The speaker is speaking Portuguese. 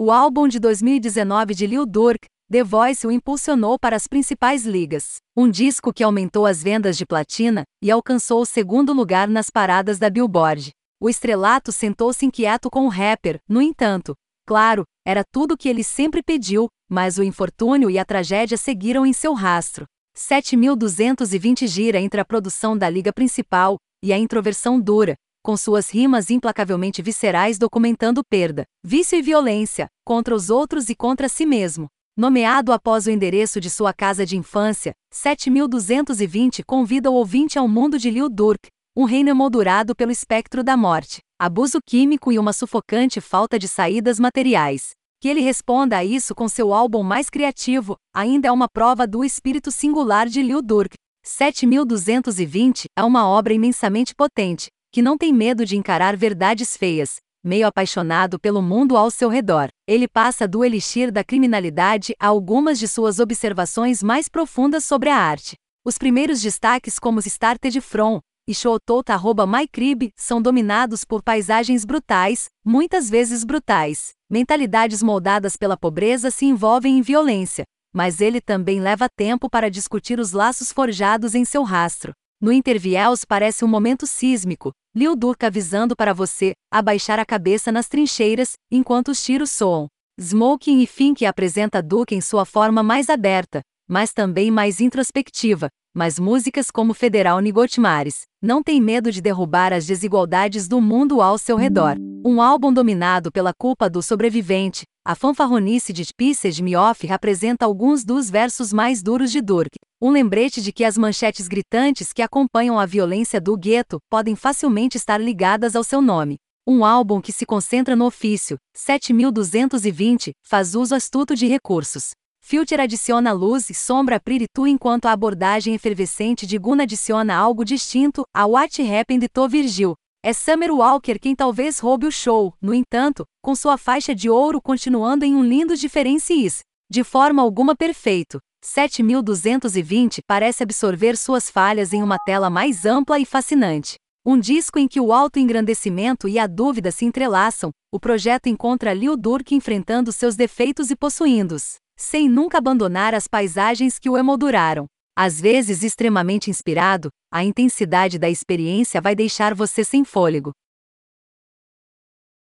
O álbum de 2019 de Lil Durk, The Voice o impulsionou para as principais ligas. Um disco que aumentou as vendas de platina e alcançou o segundo lugar nas paradas da Billboard. O estrelato sentou-se inquieto com o rapper, no entanto. Claro, era tudo o que ele sempre pediu, mas o infortúnio e a tragédia seguiram em seu rastro. 7.220 gira entre a produção da liga principal e a introversão dura, com suas rimas implacavelmente viscerais documentando perda, vício e violência, contra os outros e contra si mesmo. Nomeado após o endereço de sua casa de infância, 7220 convida o ouvinte ao mundo de Lil Durk, um reino emoldurado pelo espectro da morte, abuso químico e uma sufocante falta de saídas materiais. Que ele responda a isso com seu álbum mais criativo, ainda é uma prova do espírito singular de Lil Durk. 7220 é uma obra imensamente potente, que não tem medo de encarar verdades feias, meio apaixonado pelo mundo ao seu redor. Ele passa do elixir da criminalidade a algumas de suas observações mais profundas sobre a arte. Os primeiros destaques como Started From e Showtota MyCrib são dominados por paisagens brutais, muitas vezes brutais. Mentalidades moldadas pela pobreza se envolvem em violência, mas ele também leva tempo para discutir os laços forjados em seu rastro. No Interviews parece um momento sísmico, Lil Durk avisando para você abaixar a cabeça nas trincheiras, enquanto os tiros soam. Smoking e Fink apresenta Duke em sua forma mais aberta, mas também mais introspectiva, mas músicas como Federal Nigotmares não tem medo de derrubar as desigualdades do mundo ao seu redor. Um álbum dominado pela culpa do sobrevivente, a fanfarronice de Pieces Me Off representa alguns dos versos mais duros de Durk. Um lembrete de que as manchetes gritantes que acompanham a violência do gueto podem facilmente estar ligadas ao seu nome. Um álbum que se concentra no ofício, 7220, faz uso astuto de recursos. Filter adiciona luz e sombra a Priritu enquanto a abordagem efervescente de Guna adiciona algo distinto a What Happened to Virgil. É Summer Walker quem talvez roube o show, no entanto, com sua faixa de ouro continuando em um lindo diferencies. De forma alguma perfeito. 7220 parece absorver suas falhas em uma tela mais ampla e fascinante. Um disco em que o auto-engrandecimento e a dúvida se entrelaçam, o projeto encontra Lil Durk enfrentando seus defeitos e possuindo-os sem nunca abandonar as paisagens que o emolduraram. Às vezes extremamente inspirado, a intensidade da experiência vai deixar você sem fôlego.